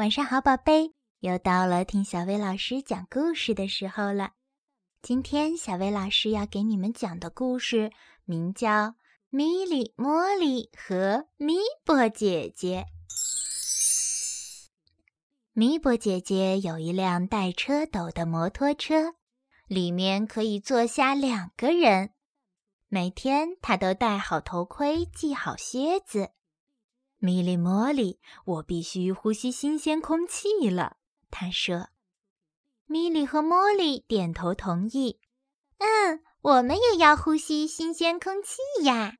晚上好，宝贝，又到了听小薇老师讲故事的时候了。今天小薇老师要给你们讲的故事名叫《米莉、茉莉和米波姐姐》。米波姐姐有一辆带车斗的摩托车，里面可以坐下两个人。每天她都戴好头盔，系好靴子。米莉、茉莉，我必须呼吸新鲜空气了。他说：“米莉和茉莉点头同意。嗯，我们也要呼吸新鲜空气呀。”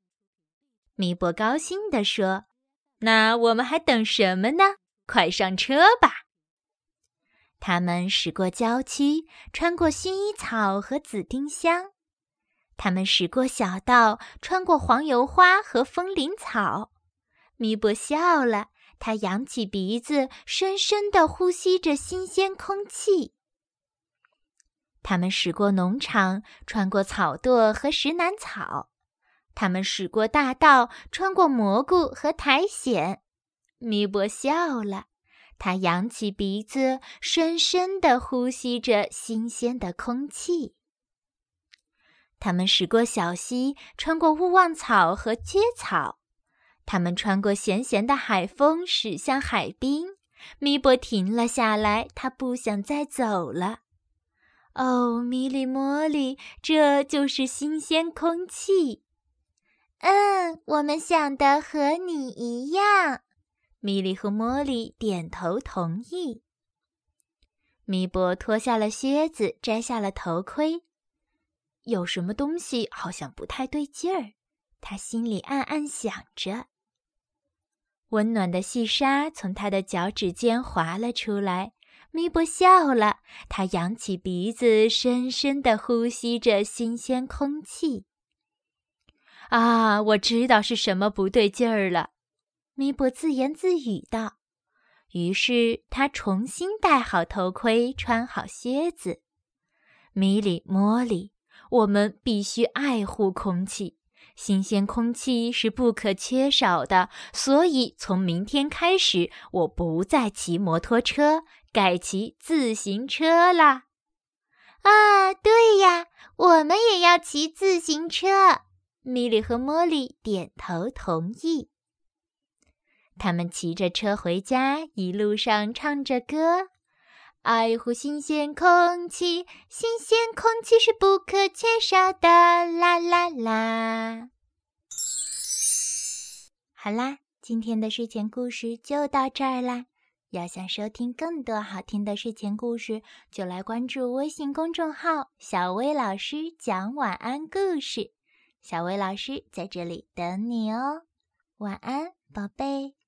米博高兴地说：“那我们还等什么呢？快上车吧！”他们驶过郊区，穿过薰衣草和紫丁香；他们驶过小道，穿过黄油花和风铃草。米波笑了，他扬起鼻子，深深地呼吸着新鲜空气。他们驶过农场，穿过草垛和石楠草；他们驶过大道，穿过蘑菇和苔藓。米波笑了，他扬起鼻子，深深地呼吸着新鲜的空气。他们驶过小溪，穿过勿忘草和蕨草。他们穿过咸咸的海风，驶向海滨。米博停了下来，他不想再走了。哦，米莉、茉莉，这就是新鲜空气。嗯，我们想的和你一样。米莉和茉莉点头同意。米博脱下了靴子，摘下了头盔。有什么东西好像不太对劲儿，他心里暗暗想着。温暖的细沙从他的脚趾间滑了出来，咪波笑了。他扬起鼻子，深深地呼吸着新鲜空气。啊，我知道是什么不对劲儿了，咪波自言自语道。于是他重新戴好头盔，穿好靴子。米莉、茉莉，我们必须爱护空气。新鲜空气是不可缺少的，所以从明天开始，我不再骑摩托车，改骑自行车啦。啊，对呀，我们也要骑自行车。米莉和茉莉点头同意。他们骑着车回家，一路上唱着歌：“爱护新鲜空气，新鲜空气是不可缺少的。”啦啦啦。好啦，今天的睡前故事就到这儿啦。要想收听更多好听的睡前故事，就来关注微信公众号“小薇老师讲晚安故事”。小薇老师在这里等你哦，晚安，宝贝。